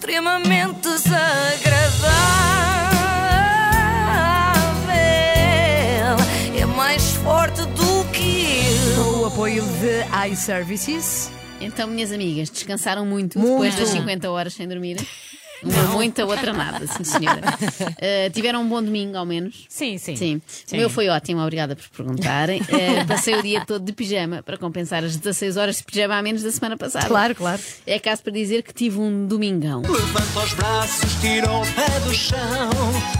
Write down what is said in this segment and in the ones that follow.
extremamente desagradável. É mais forte do que eu. Com o apoio de iServices. Então, minhas amigas, descansaram muito, Muito. depois das 50 horas sem dormir? Uma muita, outra nada, sim senhora. Uh, tiveram um bom domingo, ao menos. Sim, sim. Sim. O meu foi ótimo, obrigada por perguntarem. Uh, passei o dia todo de pijama para compensar as 16 horas de pijama a menos da semana passada. Claro, claro. É caso para dizer que tive um domingão. Levanta os braços, tira o pé do chão.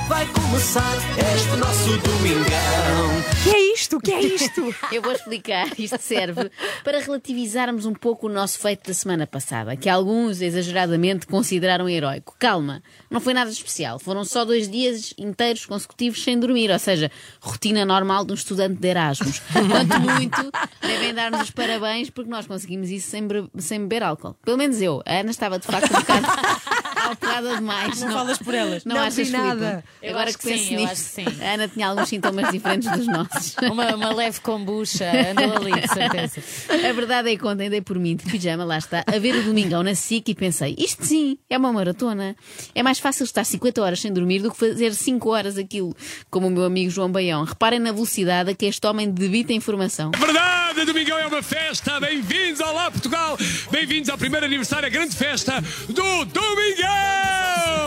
Vai começar este nosso domingão. Que é isto? Que é isto? Eu vou explicar. Isto serve para relativizarmos um pouco o nosso feito da semana passada, que alguns exageradamente consideraram heróico. Calma, não foi nada especial. Foram só dois dias inteiros consecutivos sem dormir, ou seja, rotina normal de um estudante de Erasmus. Quanto muito, devem dar-nos os parabéns porque nós conseguimos isso sem, sem beber álcool. Pelo menos eu. A Ana estava de facto um bocado alterada demais. Não falas por elas. Não, Não achas, nada. Eu Agora acho que que penso sim, nisso, acho que sim. a Ana tinha alguns sintomas diferentes dos nossos. Uma, uma leve kombucha andou ali, de certeza. A verdade é que ontem dei por mim de pijama, lá está, a ver o Domingão na SIC e pensei, isto sim, é uma maratona. É mais fácil estar 50 horas sem dormir do que fazer 5 horas aquilo, como o meu amigo João Baião. Reparem na velocidade a que este homem debita a informação. Verdade, Domingão é uma festa. Bem-vindos ao Lá Portugal. Bem-vindos ao primeiro aniversário, a grande festa do Domingão.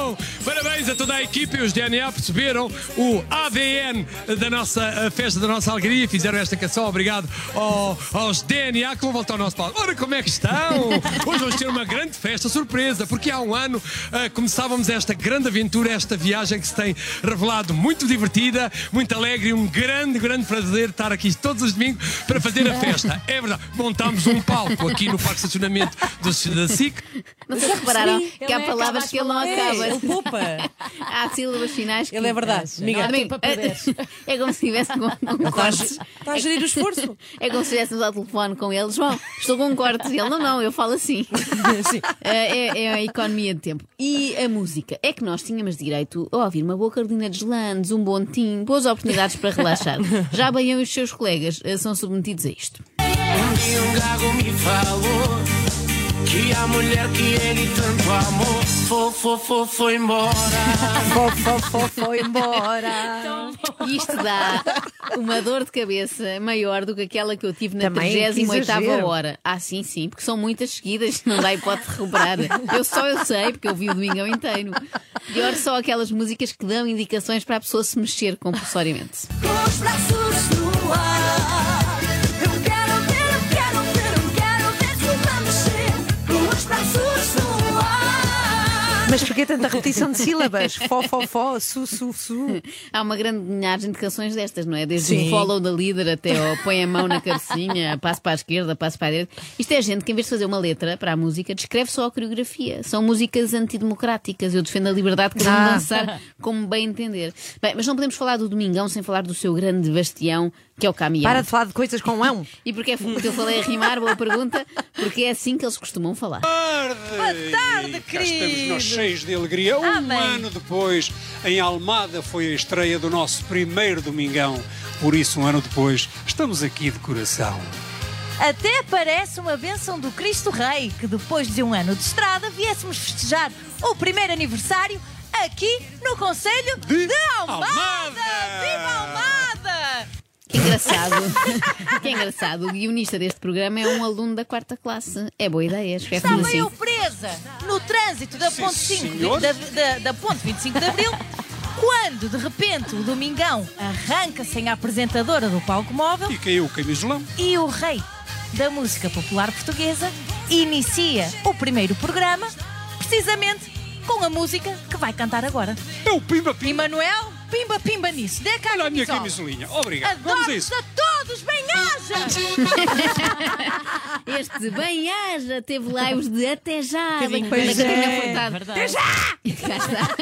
Parabéns a toda a equipe e os DNA perceberam o ADN da nossa festa, da nossa alegria. Fizeram esta canção. Obrigado ao- aos DNA que vão voltar ao nosso palco. Ora, como é que estão? Hoje vamos ter uma grande festa, surpresa, porque há um ano eh, começávamos esta grande aventura, esta viagem que se tem revelado muito divertida, muito alegre e um grande, grande prazer estar aqui todos os domingos para fazer a festa. É verdade. Montámos um palco aqui no Parque de Estacionamento do, da SIC. Se repararam Ele que há é palavras que ele não acaba. Ele poupa. Há sílabas finais que. Ele é verdade. Miguel, Não há tempo para perder. É como se estivesse com, com cortes. Está a gerir o esforço. É como se estivéssemos ao telefone com ele. João, estou com um corte. E ele, não, não, eu falo assim. Sim. É, é- é a economia de tempo. E a música? É que nós tínhamos direito a ouvir uma boa Carolina Deslandes, um bom tim, boas oportunidades para relaxar. Já Baião e os seus colegas eh, são submetidos a isto. Um dia um gago me falou que a mulher que ele tanto amou foi, foi, foi, foi embora. Fo, fo, fo, foi embora. Isto dá uma dor de cabeça maior do que aquela que eu tive na Também, que 38 exagero. hora. Ah, sim, sim, porque são muitas seguidas, não dá hipótese de recuperar. Eu só eu sei, porque eu vi o domingão inteiro. Pior só aquelas músicas que dão indicações para a pessoa se mexer compulsoriamente. Mas porquê tanta repetição de sílabas? Fó, fó, fó, su, su, su. Há uma grande milhares de canções destas, não é? Desde Sim. o follow da líder até o põe a mão na cabecinha, passo para a esquerda, passo para a direita. Isto é gente que, em vez de fazer uma letra para a música, descreve só a coreografia. São músicas antidemocráticas. Eu defendo a liberdade de cada um Ah. dançar como bem entender. Bem, mas não podemos falar do Domingão sem falar do seu grande bastião, que é o caminhão. Para de falar de coisas com ão. E porquê é que eu falei a rimar? Boa pergunta. Porque é assim que eles costumam falar. Boa tarde, estamos querido. nós cheios de alegria. Um Amém. ano depois, em Almada, foi a estreia do nosso primeiro Domingão. Por isso, um ano depois, estamos aqui de coração. Até parece uma bênção do Cristo Rei que depois de um ano de estrada viéssemos festejar o primeiro aniversário aqui no Conselho de, Almada. Almada! Almada! Que engraçado. que engraçado. O guionista deste programa é um aluno da quarta classe. É boa ideia, escreve Estava assim. eu presa no trânsito da Sim, ponte, 5 de- senhor. da, da- da ponte 25 de Abril quando de repente o Domingão arranca sem a apresentadora do palco móvel E caiu o camisolão. e o rei da música popular portuguesa inicia o primeiro programa precisamente com a música que vai cantar agora. É o Pimba Pimba. Emanuel, pimba pimba nisso. Dê cá Olha a minha camisolinha. Obrigado. Vamos a isso. a todos, bem-aja! Este bem haja teve lives de até já. Da Pois é, Furtado. verdade. Cá está.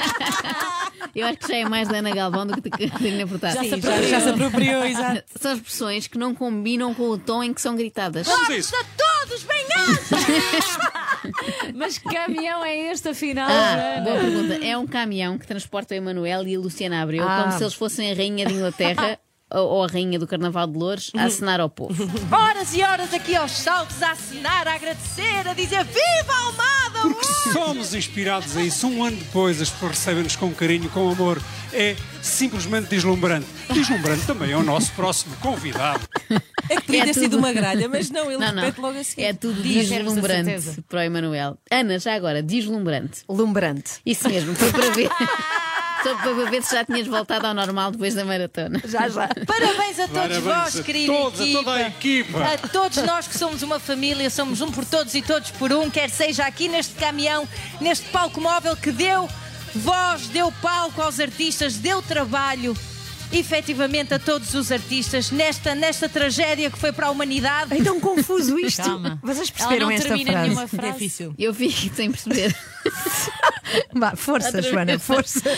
Eu acho que já é mais da Ana Galvão do que da Catarina Furtado. Já se apropriou. Já se apropriou, exato. São expressões que não combinam com o tom em que são gritadas. Vamos a isso. A todos, bem-aja! Mas que caminhão é este, afinal? Ah, Joana? boa pergunta. É um caminhão que transporta o Emanuel e a Luciana Abreu Ah. como se eles fossem a rainha de Inglaterra ou ou a rainha do Carnaval de Louros a acenar ao povo. Horas e horas aqui aos saltos a assinar, a agradecer, a dizer Viva Almada! Porque somos inspirados a isso. Um ano depois, as pessoas recebem-nos com carinho, com amor. É simplesmente deslumbrante. Deslumbrante também é o nosso próximo convidado. É que podia É ter sido tudo. uma gralha, mas não, ele Não, não. repete logo assim. É tudo Diz, deslumbrante para o Emanuel. Ana, já agora, deslumbrante. Lumbrante. Isso mesmo, foi para ver. Só para ver se já tinhas voltado ao normal depois da maratona. Já, já. Parabéns a todos Parabéns vós, a querida todos, a toda a equipa. A todos nós que somos uma família, somos um por todos e todos por um, quer seja aqui neste caminhão, neste palco móvel que deu voz, deu palco aos artistas, deu trabalho. Efetivamente a todos os artistas nesta, nesta tragédia que foi para a humanidade. É tão confuso isto. Calma. Vocês Ela perceberam não esta termina frase? nenhuma É frase. difícil. Eu fico sem perceber. Vá, força, Outra Joana, vez. força.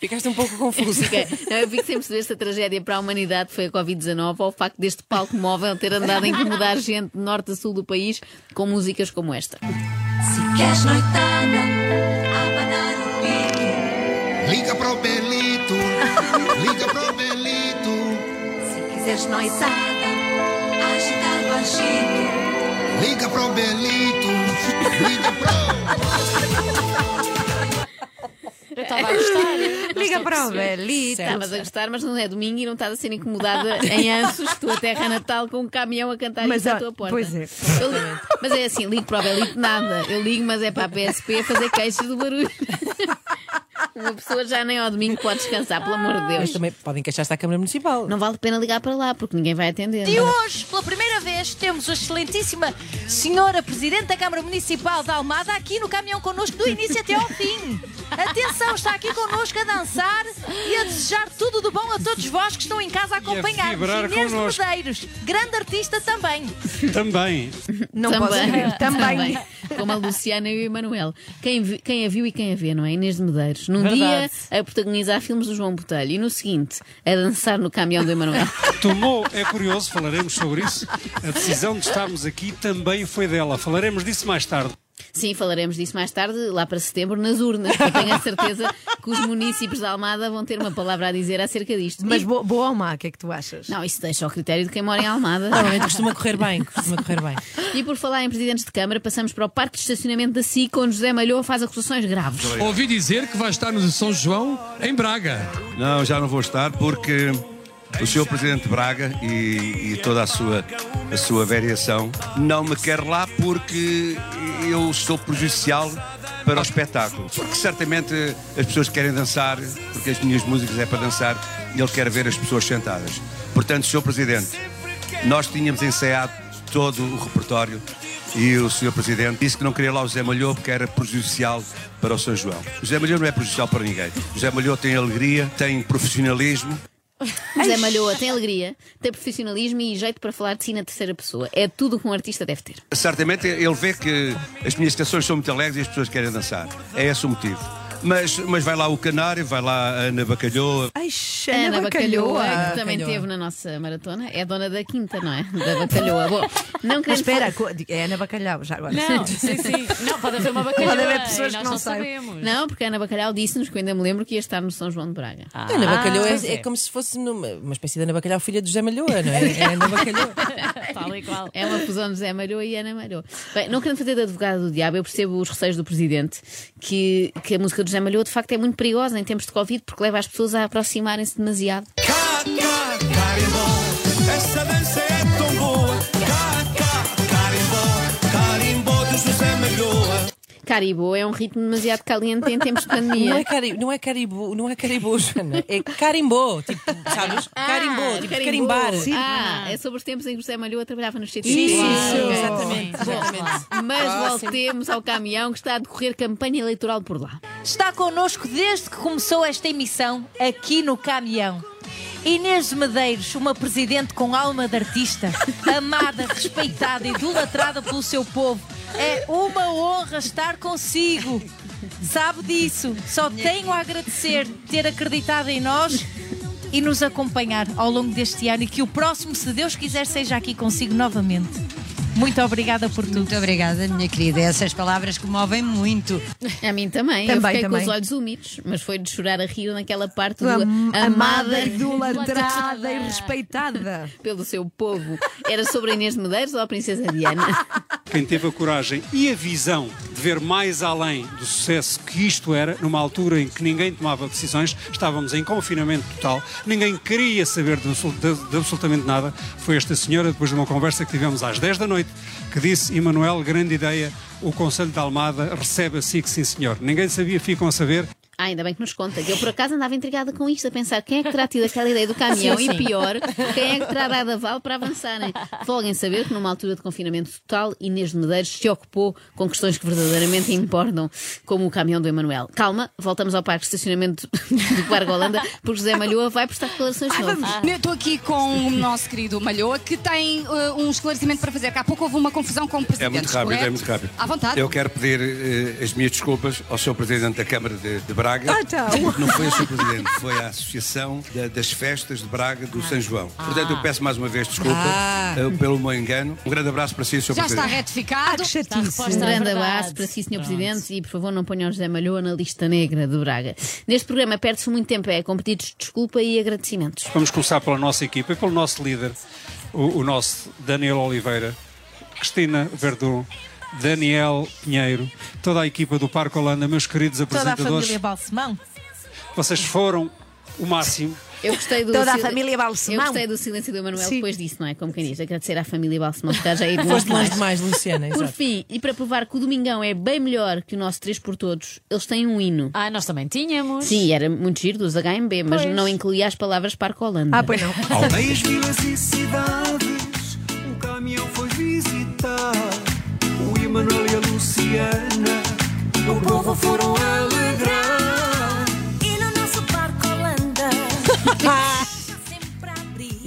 Ficaste um pouco confuso. Fiquei- não, eu fico sem perceber se a tragédia para a humanidade foi a Covid-19 ou o facto deste palco móvel ter andado a incomodar gente de norte a sul do país com músicas como esta. Se queres noitada, abanar o pique. Liga pro Belito, liga pro Belito. Se quiseres noitada, agitar o agito. Liga pro Belito, liga pro. Eu estava a gostar. Liga para o Belito. Estavas a gostar, mas não é domingo e não estás a ser incomodada em Anços, tua terra natal, com um caminhão a cantar Mas, isso à tua porta. pois é. Eu mas é assim, ligo para o Belito, nada. Eu ligo, mas é para a PSP fazer queixas do barulho. Uma pessoa já nem ao domingo pode descansar, pelo amor de Mas Deus. também podem queixar-se à Câmara Municipal. Não vale a pena ligar para lá, porque ninguém vai atender. E hoje, pela primeira vez, temos a excelentíssima senhora Presidente da Câmara Municipal de Almada aqui no caminhão connosco do início até ao fim. Atenção, está aqui connosco a dançar e a desejar tudo de bom a todos vós que estão em casa a acompanhar-nos. Inês de connosco. Medeiros, grande artista também. Também. Não posso crer. Também. Como a Luciana e o Emanuel. Quem, vi- quem a viu e quem a vê, não é? Inês de Medeiros. Num Verdade. dia a protagonizar filmes do João Botelho e no seguinte a dançar no caminhão do Emanuel. Tomou, é curioso, falaremos sobre isso. A decisão de estarmos aqui também foi dela. Falaremos disso mais tarde. Sim, falaremos disso mais tarde, lá para setembro, nas urnas. Eu tenho a certeza que os municípios de Almada vão ter uma palavra a dizer acerca disto. Mas E- boa, boa ou má, o que é que tu achas? Não, isso deixa ao critério de quem mora em Almada. Normalmente costuma correr bem, costuma correr bem. E por falar em presidentes de Câmara, passamos para o parque de estacionamento da SIC, onde José Malhoa faz acusações graves. Ouvi dizer que vai estar no São João, em Braga. Não, já não vou estar porque o Sr. Presidente de Braga e, e toda a sua, a sua variação não me quer lá porque eu sou prejudicial para o espetáculo. Porque certamente as pessoas querem dançar, porque as minhas músicas é para dançar e ele quer ver as pessoas sentadas. Portanto, Sr. Presidente, nós tínhamos ensaiado todo o repertório e o Sr. Presidente disse que não queria lá o Zé Malhou porque era prejudicial para o São João. O Zé Malhou não é prejudicial para ninguém. O Zé Malhou tem alegria, tem profissionalismo, José Malhoa tem alegria, tem profissionalismo e jeito para falar de si na terceira pessoa. É tudo o que um artista deve ter. Certamente ele vê que as minhas canções são muito alegres e as pessoas querem dançar. É esse o motivo. Mas, mas vai lá o Canário, vai lá a Ana Bacalhoa. Ai, Ana Bacalhoa, Bacalhoa. que também Bacalhoa. teve na nossa maratona, é dona da quinta, não é? Da Bacalhoa. Bom, não querendo espera, é Ana Bacalhau, já agora. Não, sim, sim. Não, pode haver uma bacalhoa. Pode haver pessoas e que nós não não sabemos. Não, porque a Ana Bacalhau disse-nos que eu ainda me lembro que ia estar no São João de Braga. A Ana Bacalhau pois é, é. é como se fosse numa, uma espécie de Ana Bacalhau, filha de José Malhoa, não é? É Ana Bacalhau. Tal e qual. É uma fusão de Zé Malhou e Ana Malhou. Bem, não querendo fazer de advogado do diabo, eu percebo os receios do presidente que, que a música do Zé Malhou de facto é muito perigosa em tempos de Covid porque leva as pessoas a aproximarem-se demasiado. Carimbó, essa dança Caribou é um ritmo demasiado caliente em tempos de Não pandemia. é, cari, não é caribo, não é caribo, Joana. É carimbó, tipo, sabes? carimbó, tipo carimbou. carimbar. Ah, é sobre os tempos em que o José Malhoa trabalhava nos CTC. Isso, Ok. exatamente. exatamente. Mas voltemos ao caminhão que está a decorrer campanha eleitoral por lá. Está connosco desde que começou esta emissão aqui no caminhão. Inês de Medeiros, uma presidente com alma de artista, amada, respeitada, idolatrada pelo seu povo. É uma honra estar consigo. Sabe disso. Só tenho a agradecer ter acreditado em nós e nos acompanhar ao longo deste ano e que o próximo, se Deus quiser, seja aqui consigo novamente. Muito obrigada por tudo. Muito obrigada, minha querida. Essas palavras comovem muito. A mim também. eu Também, fiquei com também. os olhos úmidos, mas foi de chorar a rir naquela parte do Am- amada, amada idolatrada e respeitada. pelo seu povo. Era sobre a Inês de Medeiros ou a Princesa Diana? quem teve a coragem e a visão de ver mais além do sucesso que isto era, numa altura em que ninguém tomava decisões, estávamos em confinamento total, ninguém queria saber de, de- de absolutamente nada. Foi esta senhora, depois de uma conversa que tivemos às 10 da noite, que disse: Emanuel, grande ideia, o Conselho de Almada recebe a SIC, sim senhor. Ninguém sabia, ficam a saber. Ah, ainda bem que nos conta. Eu, por acaso, andava intrigada com isto, a pensar quem é que terá tido aquela ideia do caminhão Sim, sim. e, pior, quem é que terá dado aval para avançarem. Folguem saber que, numa altura de confinamento total, Inês de Medeiros se ocupou com questões que verdadeiramente importam, como o caminhão do Emanuel. Calma, voltamos ao parque de estacionamento do Parque Holanda, porque José Malhoa vai prestar declarações de novo. Eu estou aqui com o nosso querido Malhoa, que tem eh, um esclarecimento para fazer. Há pouco houve uma confusão com o É presidente. muito rápido, correto? é muito rápido. À vontade. Eu quero pedir eh, as minhas desculpas ao Sr. Presidente da Câmara de, de Braga. Ah, então. Não foi o Sr. Presidente, foi a Associação da- das Festas de Braga do São João. Portanto, eu peço mais uma vez desculpa Ah. eh, pelo meu engano. Um grande abraço para si, Sr. Já está Presidente. retificado. Está reposta Um grande abraço para si, Sr. Presidente, e por favor não ponham o José Malhoa na lista negra de Braga. Neste programa perde-se muito tempo é com pedidos de desculpa e agradecimentos. Vamos começar pela nossa equipa e pelo nosso líder, o, o nosso Daniel Oliveira, Cristina Verdun, Daniel Pinheiro, toda a equipa do Parque Holanda, meus queridos Toda a apresentadores. família Balsemão. Vocês foram o máximo. Eu gostei do Toda a família Balsemão. Eu gostei do silêncio do Emanuel Sim. depois disso, não é? Como quem diz, agradecer à família Balsemão que está já aí de longe demais. demais, Luciana. Por exato. fim, e para provar que o Domingão é bem melhor que o nosso 3 por Todos, eles têm um hino. Ah, nós também tínhamos. Sim, era muito giro dos HMB, mas Pois. não incluía as palavras Parque Holanda. Ah, pois não. Aldeias, vilas e cidades, o caminhão foi visitar o Emanuel e a Luciana. O povo foram alegrar. E no nosso Parque Holanda. sempre a abrir.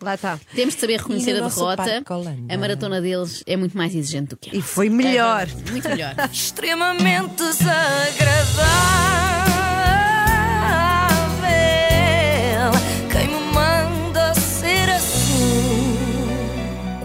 Lá está. Temos de saber reconhecer E no a nosso derrota. Parque Holanda. A maratona deles é muito mais exigente do que a E foi melhor. É, muito melhor. Extremamente desagradável.